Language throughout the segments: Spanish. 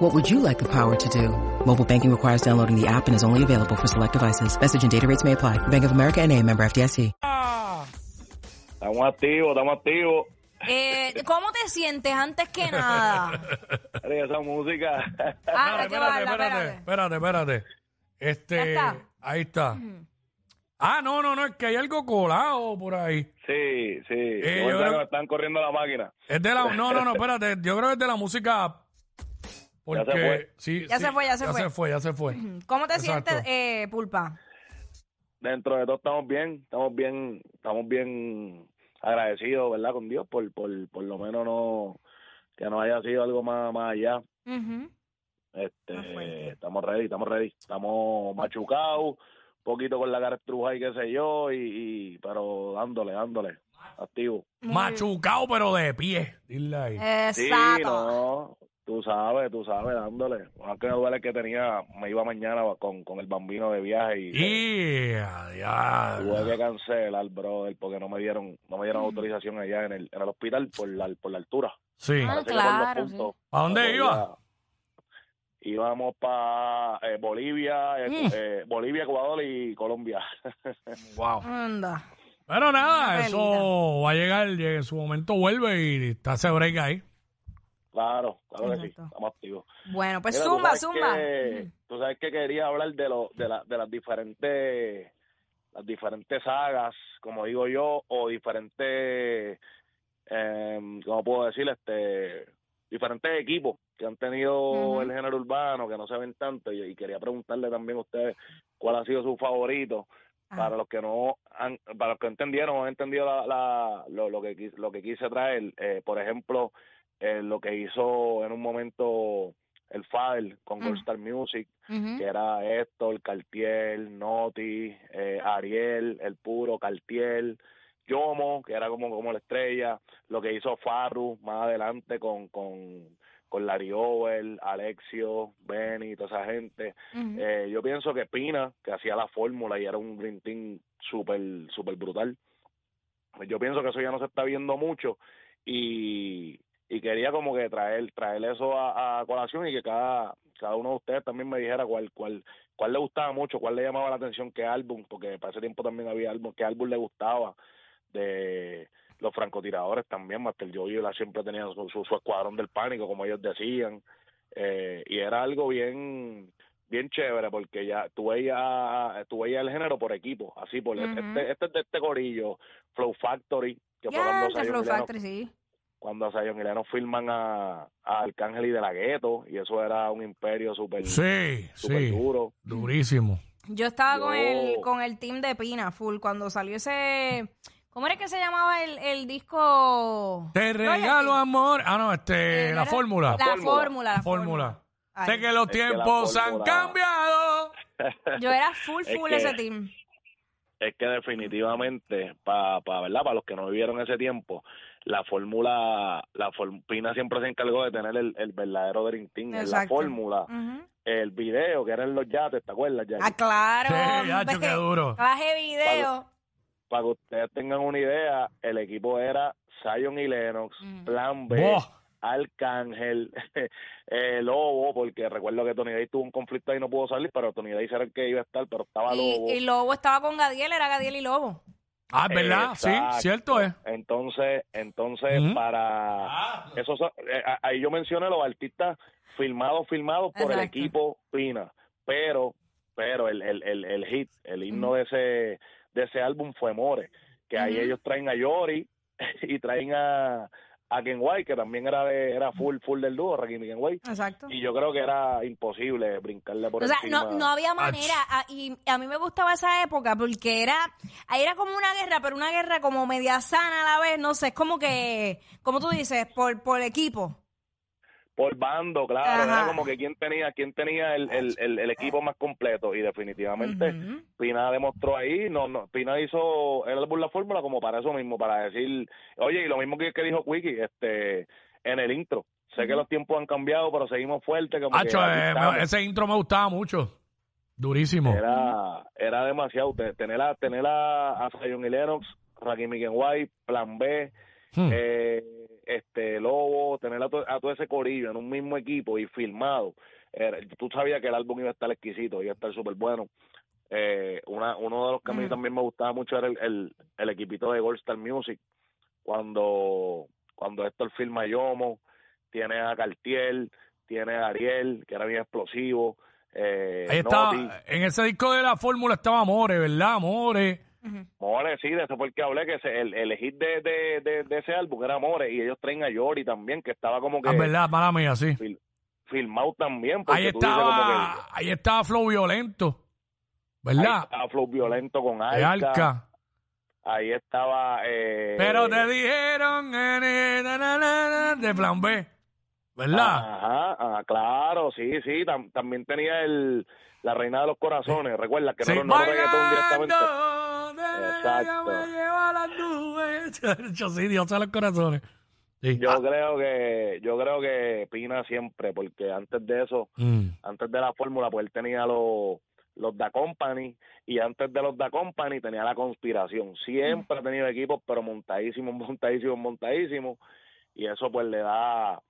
What would you like the power to do? Mobile banking requires downloading the app and is only available for select devices. Message and data rates may apply. Bank of America and a member FDIC. Estamos activos, estamos activos. Eh, ¿Cómo te sientes antes que nada? Esa música. Ah, Espérate, espérate, espérate, espérate, espérate. Este, ¿Ya está? ahí está. Ah, no, no, no, es que hay algo colado por ahí. sí, sí. Eh, Yo creo- están corriendo la máquina. Es de la, no, no, no, espérate, yo creo que es de la música. Porque, Ya se fue. sí, Ya sí, se fue, ya se ya fue. se fue, ya se fue. ¿Cómo te Exacto. sientes, eh, Pulpa? Dentro de todo estamos bien, estamos bien, estamos bien agradecidos, ¿verdad? Con Dios por, por, por lo menos no, que no haya sido algo más, más allá. Este, estamos ready, estamos ready. Estamos machucados, un poquito con la cara estruja y qué sé yo, y, y pero dándole, dándole, activo. Machucado, pero de pie. Dile ahí. Sí, Exacto. no, tú sabes, tú sabes, dándole. Aunque me duele que tenía, me iba mañana con, con el bambino de viaje y Y a diablo. tuve que cancelar, brother, porque no me dieron, no me dieron autorización allá en el, en el hospital por la, por la altura. Sí. Ah, que claro, sí. ¿A dónde iba? podía- Íbamos para Bolivia, eh, Mm. eh, Bolivia, Ecuador y Colombia. Wow. Anda. Pero nada, Una eso va a llegar, llega- en su momento vuelve y está ese break ahí. Claro, claro que sí, estamos activos. Bueno, pues zumba. que- tú sabes que quería hablar de, lo, de, la, de las diferentes las diferentes sagas, como digo yo, o diferentes, eh, ¿cómo puedo decir? Este, diferentes equipos que han tenido el género urbano, que no se ven tanto, y, y quería preguntarle también a ustedes cuál ha sido su favorito, Ah. para los que no han, para los que entendieron o han entendido la, la- lo, lo que lo que quise traer eh, por ejemplo eh, lo que hizo en un momento el Fadel con Mm. Gold Star Music que era Héctor, Cartier, Noti, eh, Ariel, El Puro, Cartier, Yomo, que era como, como la estrella, lo que hizo Farru más adelante con, con, con Larry Over, Alexio, Benny, toda esa gente. Eh, yo pienso que Pina, que hacía la fórmula y era un green team súper, súper brutal. Pues Yo pienso que eso ya no se está viendo mucho y, y quería como que traer, traer eso a, a colación y que cada, cada uno de ustedes también me dijera cuál, cuál, cuál le gustaba mucho, cuál le llamaba la atención, qué álbum, porque para ese tiempo también había álbum, qué álbum le gustaba de los francotiradores también, Master Joey la siempre tenía su, su, su escuadrón del pánico, como ellos decían, eh, y era algo bien bien chévere porque ya tú veías tú veías el género por equipo así por este este es de este corillo Flow Factory que Zion Flow y Factory, sí. Cuando a Zion y Lennox firman a, a Arcángel y de la Gueto y eso era un imperio súper Sí, súper sí. duro Durísimo. Yo estaba con el con el team de Pina full cuando salió ese ¿Cómo era que se llamaba el, el disco? Te regalo amor. Ah, no, este, Eh, la fórmula. La fórmula. fórmula, la fórmula. Sé que los Es que tiempos han cambiado. Yo era full Es full que- ese team. Es que definitivamente para pa, verdad para los que no vivieron ese tiempo la fórmula la form- Pina siempre se encargó de tener el, el verdadero Dream Team en la fórmula el video que eran los yates ¿te acuerdas Jackie? Ah, claro. Sí, qué duro. Baje video. para que ustedes tengan una idea, el equipo era Zion y Lennox. Plan B. Arcángel, eh, Lobo, porque recuerdo que Tony Day tuvo un conflicto ahí y no pudo salir, pero Tony Day era el que iba a estar, pero estaba Lobo. Y, y Lobo estaba con Gadiel, era Gadiel y Lobo. Ah, es verdad, sí, cierto es. Entonces, entonces Ujú. para eso so- eh, ahí yo mencioné los artistas filmados, filmados por el equipo Pina, pero, pero el, el, el, el hit, el himno de ese de ese álbum fue More, que ahí ellos traen a Yori y traen a a Ken White, que también era de, era full full del dúo, Rakim y Ken White, Exacto. y yo creo que era imposible brincarle por O sea, encima. no, no había manera. ah, Y a mí me gustaba esa época porque era, ahí era como una guerra, pero una guerra como media sana a la vez, no sé, es como que, como tú dices, por, por equipo. Por bando, claro, Ajá. era como que quién tenía, quién tenía el, el, el, el equipo más completo y definitivamente. Pina demostró ahí, no, no, Pina hizo el álbum La Fórmula como para eso mismo, para decir, oye, y lo mismo que, que dijo Quickie, este, en el intro, sé que los tiempos han cambiado, pero seguimos fuertes, como que eh, me- ese intro me gustaba mucho. Durísimo. era, era demasiado, te- tener a, tener a, a Zion y Lennox, Rakim White, Plan B, Hmm. eh, este Lobo, tener a, to- a todo ese corillo en un mismo equipo y filmado. Tú sabías que el álbum iba a estar exquisito, iba a estar súper bueno. Eh, una, uno de los que a mí Mm. también me gustaba mucho era el, el, el equipito de Gold Star Music, cuando, cuando Héctor filma a Yomo, tiene a Cartier, tiene a Ariel, que era bien explosivo. Eh, Ahí estaba, en ese disco de la fórmula estaba More, ¿verdad? More. More, sí, de eso fue el que hablé, que ese- el, el hit de, de, de, de ese álbum era More, y ellos traen a Yori también, que estaba como que Ah, verdad, mala mía, sí. fil- filmado también. Ahí como estaba, ahí estaba Flow Violento, que, ahí ¿verdad? estaba Flow Violento con Alca, Alca. ahí estaba... Eh, Pero te dijeron eh, na, na, na, na, de plan B, ¿verdad? Ajá, ah, claro, sí, sí, tam- también tenía el La Reina de los Corazones, recuerda que Sí, no, no reggaetón directamente. Exacto. las nubes. Yo sí, Dios sabe los corazones. Sí. Yo Ah, creo que yo creo que Pina siempre, porque antes de eso, mm. antes de la fórmula, pues él tenía los los Da Company y antes de los Da Company tenía la conspiración. Siempre ha tenido equipos, pero montadísimos, montadísimos, montadísimos y eso pues le da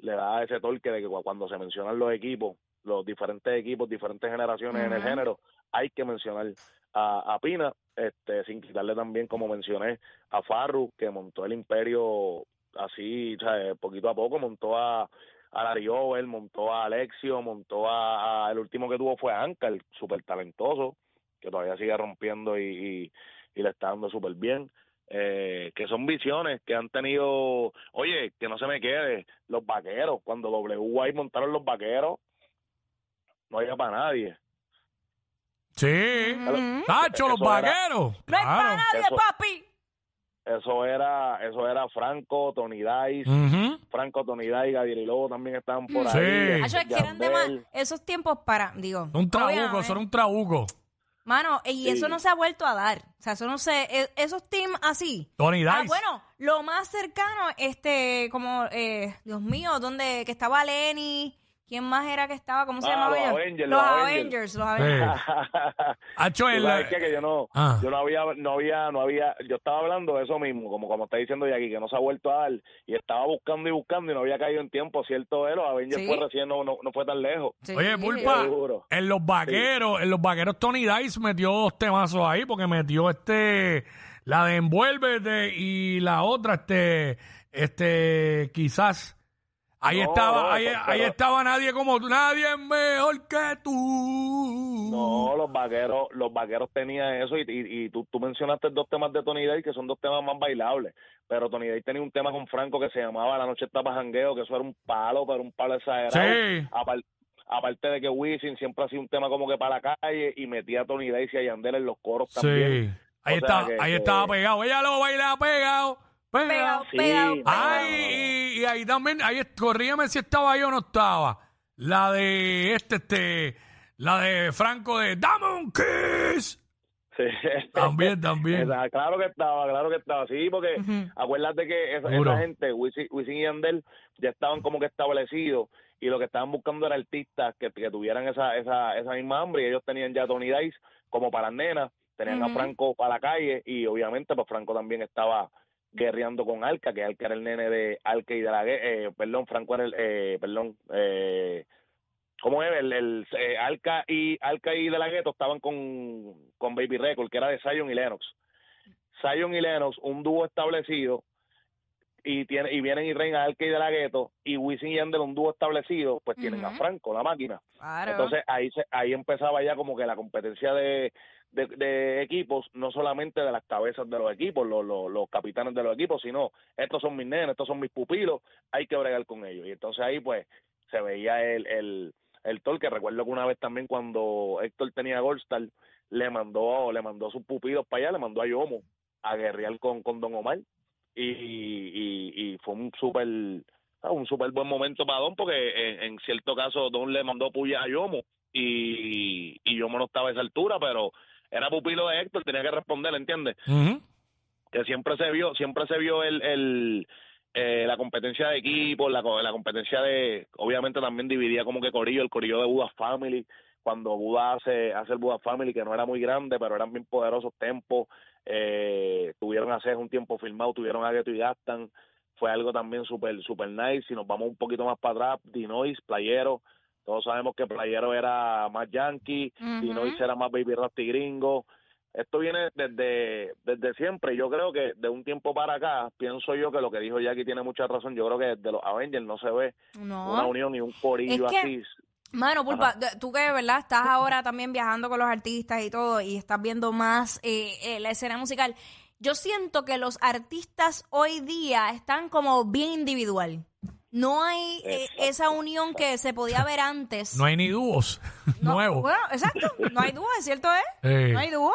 le da ese torque de que cu- cuando se mencionan los equipos, los diferentes equipos, diferentes generaciones en el género, hay que mencionar a, a Pina, este, sin quitarle también, como mencioné, a Farru, que montó el imperio así, poquito a poco, montó a, a Larry Over, montó a Alexio, montó a, el último que tuvo fue Anka, el súper talentoso, que todavía sigue rompiendo y, y, y le está dando súper bien. Eh, que son visiones que han tenido, oye, que no se me quede, los vaqueros, cuando WY montaron los vaqueros, no había para nadie. Sí. Tacho, los Eso era- vaqueros. No hay para Claro. nadie, Eso- papi. Eso era, eso era Franco, Tony Dice, Ujú. Franco, Tony Dice, Gabriel y Lobo también estaban por Sí. ahí. Hacho, es que eran de más, Yandel. esos tiempos para, digo. Un trabuco, obviamente. eso era un trabuco. Mano, y Sí. eso no se ha vuelto a dar. O sea, eso no se, e- esos teams así. Tony Dice. Ah, bueno, lo más cercano, este, como, eh, Dios mío, donde, que estaba Lenny, ¿quién más era que estaba? ¿Cómo se Ah, llamaba los? Avengers, los los Avengers, los Avengers. El- qué? que yo no, Ah. yo no había, no había, no había, yo estaba hablando de eso mismo, como como está diciendo aquí, que no se ha vuelto a dar, y estaba buscando y buscando y no había caído en tiempo, cierto es, los Avengers Sí. fue recién, no, no, no fue tan lejos. Sí. Oye, Pulpa, en los vaqueros, en los vaqueros Tony Dice metió dos temazos ahí porque metió este, la de Envuélvete y la otra, este, este, quizás. Ahí No, estaba, ahí, pero- ahí estaba nadie como tú, nadie es mejor que tú. No, los vaqueros, los vaqueros tenían eso y, y, y tú, tú mencionaste dos temas de Tony Day que son dos temas más bailables, pero Tony Day tenía un tema con Franco que se llamaba La noche está pa' jangueo, que eso era un palo, pero un palo exagerado. Sí. Apar- aparte de que Wisin siempre hacía un tema como que para la calle y metía a Tony Day y a Yandel en los coros también. Sí. Ahí, O sea estaba, que- ahí estaba pegado. Ella lo baila pegado. Pegado. Pegado, Sí, pegado, pegado. Ay, y, y ahí también, ahí, corrígame si estaba ahí o no estaba. La de este, este, la de Franco de Dame un kiss. Sí. También, también. Esa- claro que estaba, claro que estaba, sí, porque Ujú. acuérdate que esa, Duro. esa gente, Wisin, Wisin y Yandel, ya estaban como que establecidos y lo que estaban buscando era artistas que, que tuvieran esa, esa, esa misma hambre y ellos tenían ya a Tony Dice como para las nenas, tenían a Ujú. Franco para la calle y obviamente pues Franco también estaba guerreando con Alca, que Alca era el nene de Alca y de la eh, perdón, Franco era el, eh, perdón, eh, ¿Cómo es? El, el eh, Alca y Alca y De La Ghetto estaban con, con Baby Record, que era de Zion y Lennox. Zion y Lennox, un dúo establecido, y tiene y vienen y reinan Alca y De La Ghetto, y Wisin y Yandel, un dúo establecido, pues tienen a. Franco, la máquina. Claro. Entonces ahí se, ahí empezaba ya como que la competencia de, de, equipos, no solamente de las cabezas de los equipos, los, los, los capitanes de los equipos, sino estos son mis nenes, estos son mis pupilos, hay que bregar con ellos. Y entonces ahí pues se veía el, el, el Tol, que recuerdo que una vez también cuando Héctor tenía Goldstar, le mandó, le mandó a sus pupilos para allá, le mandó a Yomo a guerrear con, con Don Omar. Y, y, y fue un súper ah, un súper buen momento para Don, porque en, en cierto caso Don le mandó puya a Yomo y, y Yomo no estaba a esa altura, pero era pupilo de Héctor, tenía que responder, ¿entiendes? Que siempre se vio siempre se vio el, el eh, la competencia de equipo la, la competencia de obviamente también dividía como que corillo el corillo de Buda Family cuando Buda hace hace el Buda Family que no era muy grande pero eran bien poderosos tempos eh, tuvieron a hacer un tiempo filmado tuvieron a Gueto y Gastan fue algo también súper super nice si nos vamos un poquito más para atrás Dinois Playero todos sabemos que Playero era más yankee Ujú. Dinois era más baby rasty gringo esto viene desde, desde siempre. Yo creo que de un tiempo para acá, pienso yo que lo que dijo Jackie tiene mucha razón. Yo creo que desde los Avengers no se ve una No. unión y un corillo Es que- así. Mano, Pulpa, de- tú que, ¿verdad? Estás ahora también viajando con los artistas y todo y estás viendo más eh, eh, la escena musical. Yo siento que los artistas hoy día están como bien individual. No hay eh, esa unión que se podía ver antes. No hay ni dúos No, nuevos. Bueno, exacto. No hay dúo, ¿es cierto? ¿eh? Eh, No hay dúo.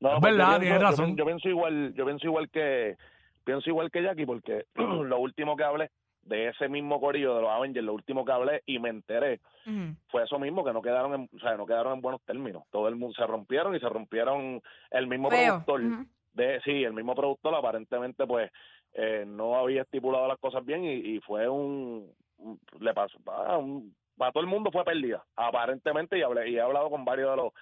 No, Es yo verdad, pienso- tienes razón. Yo, pienso igual, yo pienso igual que pienso igual que Jackie porque lo último que hablé de ese mismo corillo de los Avengers, lo último que hablé y me enteré fue eso mismo que no quedaron en, o sea, no quedaron en buenos términos. Todo el mundo se rompieron y se rompieron el mismo Feo. productor. De sí, el mismo productor aparentemente pues eh, no había estipulado las cosas bien y, y fue un, un- le pasó ah, un- para todo el mundo fue pérdida aparentemente y hablé y he hablado con varios de los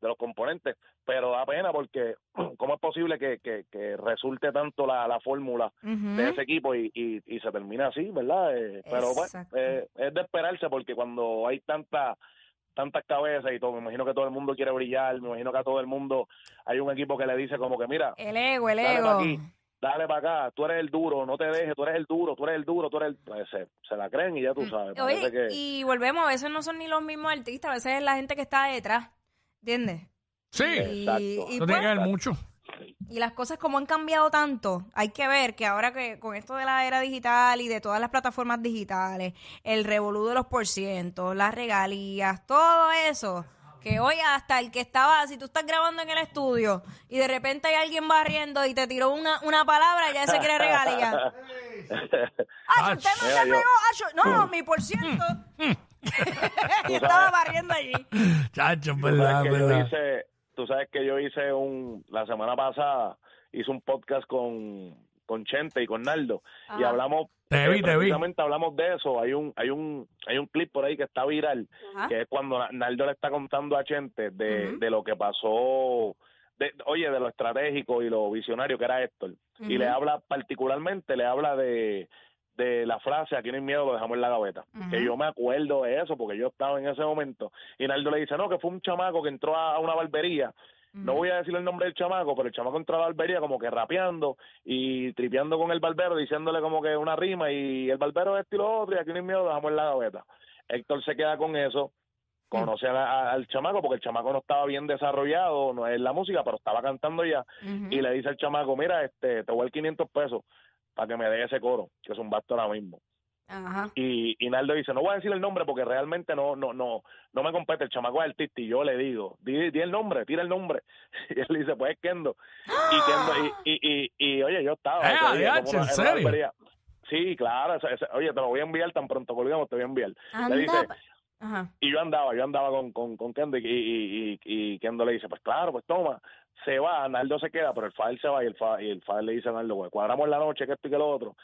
de los componentes pero da pena porque cómo es posible que, que, que resulte tanto la, la fórmula de ese equipo y, y, y se termina así verdad Eh, pero pues Exacto. eh, es de esperarse porque cuando hay tanta tantas cabezas y todo, me imagino que todo el mundo quiere brillar, me imagino que a todo el mundo hay un equipo que le dice como que mira, El ego, el dale ego. para aquí, dale para acá, tú eres el duro, no te dejes, tú eres el duro, tú eres el duro, tú eres el... Pues se, se la creen y ya tú sabes, Oye, parece que... y volvemos, a veces no son ni los mismos artistas, a veces es la gente que está detrás, ¿entiendes? sí, Y, Exacto. y no pues, tiene que ver mucho. Y las cosas como han cambiado tanto, hay que ver que ahora que con esto de la era digital y de todas las plataformas digitales, el revolú de los porcientos, las regalías, todo eso, que hoy hasta el que estaba, si tú estás grabando en el estudio y de repente hay alguien barriendo y te tiró una, una palabra, ya se quiere regalía. ¡Ah, usted no se pegó! Acho, no, mi por ciento. y estaba barriendo allí. Chacho, verdad, verdad. Tú sabes que yo hice un, la semana pasada hice un podcast con, con Chente y con Naldo y hablamos, Te vi, te vi. hablamos de eso, hay un, hay un, hay un clip por ahí que está viral, Ajá. que es cuando Na- Naldo le está contando a Chente de, de lo que pasó, de, oye, de lo estratégico y lo visionario que era Héctor, y le habla particularmente, le habla de de la frase aquí no hay miedo lo dejamos en la gaveta que yo me acuerdo de eso porque yo estaba en ese momento y Naldo le dice no que fue un chamaco que entró a, a una barbería no voy a decir el nombre del chamaco, pero el chamaco entró a la barbería como que rapeando y tripeando con el barbero, diciéndole como que una rima y el barbero es esto y lo otro y aquí no hay miedo, dejamos en la gaveta. Héctor se queda con eso, conoce a- a- al chamaco porque el chamaco no estaba bien desarrollado, no es la música, pero estaba cantando ya y le dice al chamaco, mira, este, te voy a dar 500 pesos para que me dé ese coro, que es un basto ahora mismo. Ajá. Y, y Naldo dice, no voy a decir el nombre porque realmente no no no no me compete, el chamaco es artista y yo le digo, di, di el nombre, tira el nombre. Y él dice, pues es Kendo. Y Kendo, y, y, y, y, oye, yo estaba. Eh, día como ¿en serio? Sí, claro, ese- ese- oye, te lo voy a enviar tan pronto colgamos, te voy a enviar. Le dice, Anda. Ajá. y yo andaba, yo andaba con, con, con Kendo y, y, y, y Kendo le dice, pues claro, pues toma, se va, Naldo se queda, pero el Fader se va y el Fader, y el Fader le dice a Naldo, pues cuadramos la noche, que esto y que lo otro.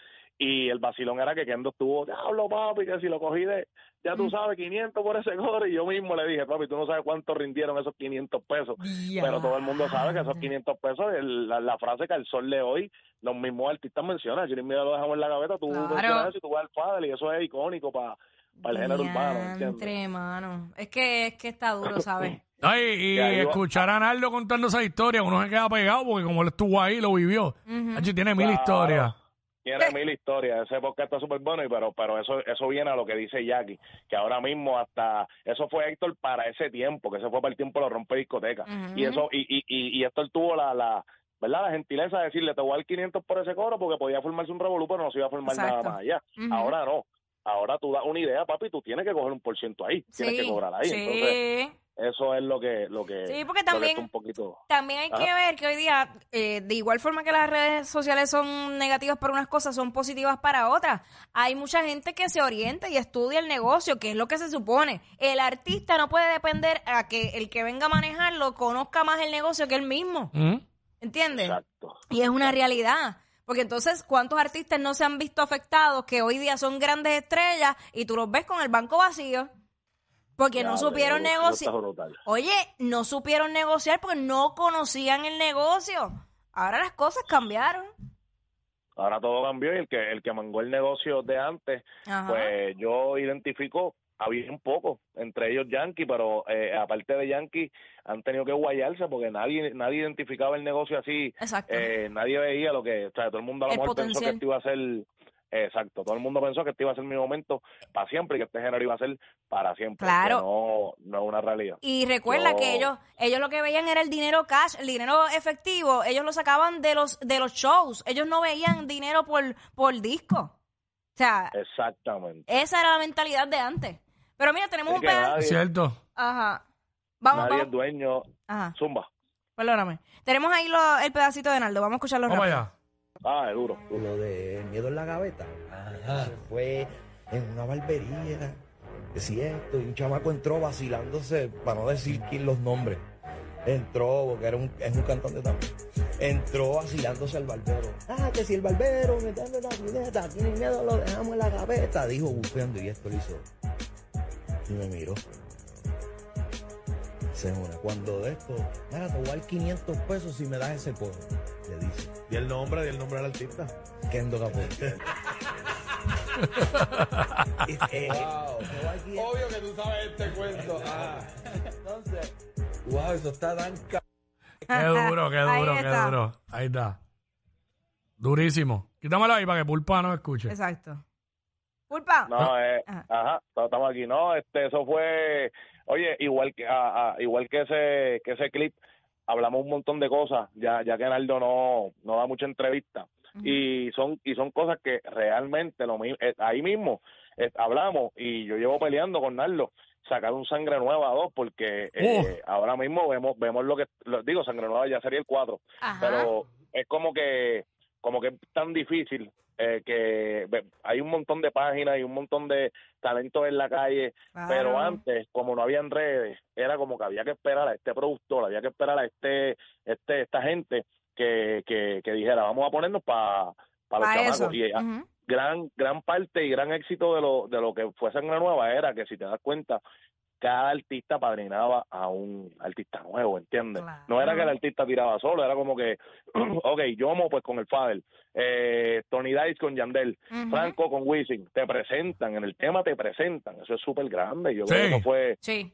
Y el vacilón era que Kendo estuvo, diablo papi, que si lo cogí de, ya tú sabes, 500 por ese coro. Y yo mismo le dije, papi, tú no sabes cuánto rindieron esos 500 pesos. Pero todo el mundo sabe que esos 500 pesos, el- la, la frase que al sol de hoy, los mismos artistas mencionan, Jimmy Mira lo dejamos en la gaveta, tú Claro. mencionas eso y tú vas al Fader y eso es icónico para el género urbano, ¿entiendes? Mano. Es que, es que está duro, ¿sabes? Ay, y escuchar a Naldo contando esa historia, uno se queda pegado porque como él estuvo ahí, lo vivió. Ujú. Hacho, tiene mil Claro. historias. Tiene mil historias, ese podcast está súper bueno, y pero, pero eso, eso viene a lo que dice Jackie, que ahora mismo hasta, eso fue Héctor para ese tiempo, que se fue para el tiempo de lo rompe discoteca. Y eso, y, y, y, y Héctor tuvo la, la, ¿verdad? La gentileza de decirle, te voy a dar 500 por ese coro porque podía formarse un revolú, pero no se iba a formar Exacto. nada más allá. Ahora no. Ahora tú das una idea, papi, tú tienes que coger un por ciento ahí, tienes que cobrar ahí. sí. Entonces, eso es lo que lo que Sí, porque también- está un poquito También hay que ver que hoy día, eh, de igual forma que las redes sociales son negativas para unas cosas, son positivas para otras. Hay mucha gente que se orienta y estudia el negocio, que es lo que se supone. El artista no puede depender a que el que venga a manejarlo conozca más el negocio que él mismo. ¿Mm? ¿Entiendes? exacto Y es una realidad. Porque entonces, ¿cuántos artistas no se han visto afectados que hoy día son grandes estrellas y tú los ves con el banco vacío? Porque no supieron negociar. Oye, no supieron negociar porque no conocían el negocio. Ahora las cosas cambiaron. ahora todo cambió y el que el que mangó el negocio de antes Ajá. pues yo identifico había un poco entre ellos Yankee pero eh, aparte de Yankee han tenido que guayarse porque nadie nadie identificaba el negocio así Exacto. eh, nadie veía lo que o sea todo el mundo a lo El mejor pensó que esto iba a ser exacto todo el mundo pensó que este iba a ser mi momento para siempre y que este género iba a ser para siempre Claro. no no es una realidad y recuerda que ellos, ellos lo que veían era el dinero cash, el dinero efectivo. Ellos lo sacaban de los, de los shows. Ellos no veían dinero por, por disco. O sea, exactamente esa era la mentalidad de antes. Pero mira, tenemos Es un pedazo. cierto. Ajá. Vamos, nadie es vamos. dueño Ajá. zumba Perdóname. Tenemos ahí lo- el pedacito de Naldo. Vamos a escucharlo Vamos rápido. allá. ah es duro. Lo de miedo en la gaveta. Eso fue en una barbería. Es cierto, y un chamaco entró vacilándose, para no decir quién los nombres. Entró, porque era un, es un cantante también. Entró vacilándose al barbero. Ah, que si el barbero me da la pineta, tiene miedo, lo dejamos en la gaveta. Dijo bufeando y esto lo hizo. Y me miró. Se une. Cuando de esto, mira, te voy a dar 500 pesos si me das ese porro. Le dice. Di el nombre, di el nombre del artista. Kendo Capote. Eh, Obvio que tú sabes este cuento. Ah. Entonces, wow, eso está tan ca- Qué duro, qué duro, qué duro. Ahí está. Durísimo. Quítamelo ahí para que Pulpa no escuche. Exacto. Pulpa. No, eh, Ajá. estamos aquí. No, este, eso fue, oye, igual que, a- a- igual que ese, que ese clip, hablamos un montón de cosas, ya, ya que Naldo no, no da mucha entrevista. Y son, y son cosas que realmente lo mi- eh, ahí mismo eh, hablamos y yo llevo peleando con Naldo sacar un sangre nueva a dos porque eh, ahora mismo vemos vemos lo que lo, digo sangre nueva ya sería el cuatro Ajá. pero es como que como que es tan difícil eh, que hay un montón de páginas y un montón de talentos en la calle pero antes como no habían redes era como que había que esperar a este productor había que esperar a este este esta gente que que, que dijera vamos a ponernos para los Pa' chamacos eso. y Ujú. gran gran parte y gran éxito de lo de lo que fue Sangre Nueva era que si te das cuenta cada artista padrinaba a un artista nuevo, ¿entiendes? Claro. No era que el artista tiraba solo, era como que, ok, Yomo pues con el Fadel, eh, Tony Dice con Yandel. Franco con Wisin, te presentan, en el tema te presentan, eso es súper grande, yo creo que eso fue, Sí.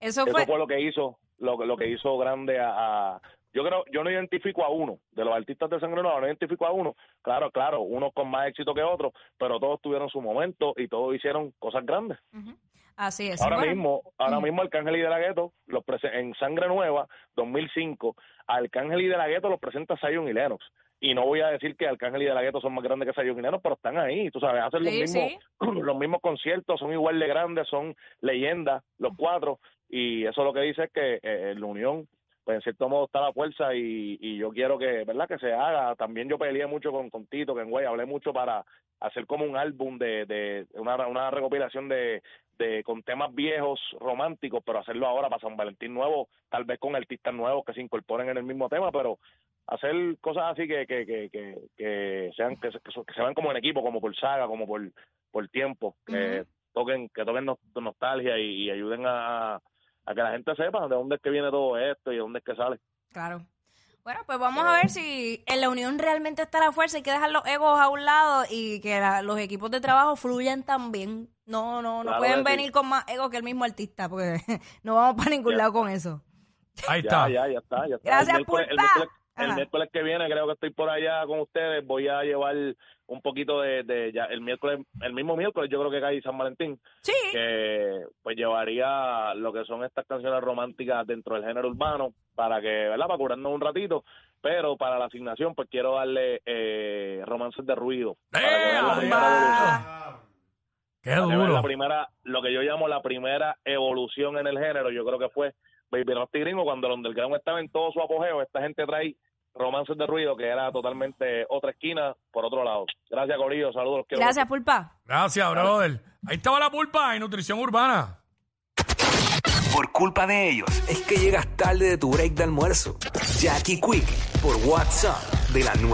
Eso eso fue. fue lo que hizo, lo, que- lo que hizo grande a, a- yo creo, yo no identifico a uno, de los artistas de Sangre Nueva, no identifico a uno, claro, claro, unos con más éxito que otros, pero todos tuvieron su momento y todos hicieron cosas grandes. Ujú. Así es. Ahora Bueno, mismo, ahora mismo Arcángel y De La Ghetto los en Sangre Nueva 2005, Arcángel y De La Ghetto los presenta Zion y Lennox. Y no voy a decir que Arcángel y De La Ghetto son más grandes que Zion y Lennox, pero están ahí, tú sabes, hacen los Sí, mismos sí. los mismos conciertos, son igual de grandes, son leyendas los cuatro y eso lo que dice es que eh, la unión pues en cierto modo está la fuerza y, y yo quiero que, ¿verdad? Que se haga. También yo peleé mucho con, con Tito, que en güey, hablé mucho para hacer como un álbum de, de una, una recopilación de, de con temas viejos románticos, pero hacerlo ahora para San Valentín nuevo, tal vez con artistas nuevos que se incorporen en el mismo tema, pero hacer cosas así que que, que, que, que sean que se, que se- vean como en equipo, como por saga, como por por tiempo, que toquen que toquen nos- nostalgia y, y ayuden a, a que la gente sepa de dónde es que viene todo esto y de dónde es que sale. Claro. Bueno, pues vamos a ver si en la unión realmente está la fuerza. Hay que dejar los egos a un lado y que la- los equipos de trabajo fluyan también. No, no, no Claro pueden sí. venir con más ego que el mismo artista, porque no vamos para ningún Ya. lado con eso. Ahí Ya, está. ya, ya está, ya está. Gracias, el miércoles, el Pulpa. El miércoles que viene creo que estoy por allá con ustedes. Voy a llevar un poquito de, de ya el miércoles, el mismo miércoles yo creo que cae San Valentín, Sí. que pues llevaría lo que son estas canciones románticas dentro del género urbano para que, ¿verdad? Para curarnos un ratito. Pero para la asignación, pues quiero darle eh, romances de ruido. ¡Eh. Qué duro. La primera, lo que yo llamo la primera evolución en el género, yo creo que fue Baby Nasty Gringo, cuando el underground estaba en todo su apogeo, esta gente trae romances de ruido, que era totalmente otra esquina por otro lado. Gracias, Corillo, saludos. los quiero Gracias. Pulpa. Gracias, brother. Ahí estaba la pulpa y nutrición urbana. Por culpa de ellos, es que llegas tarde de tu break de almuerzo. Jackie Quick, por WhatsApp, de la 9.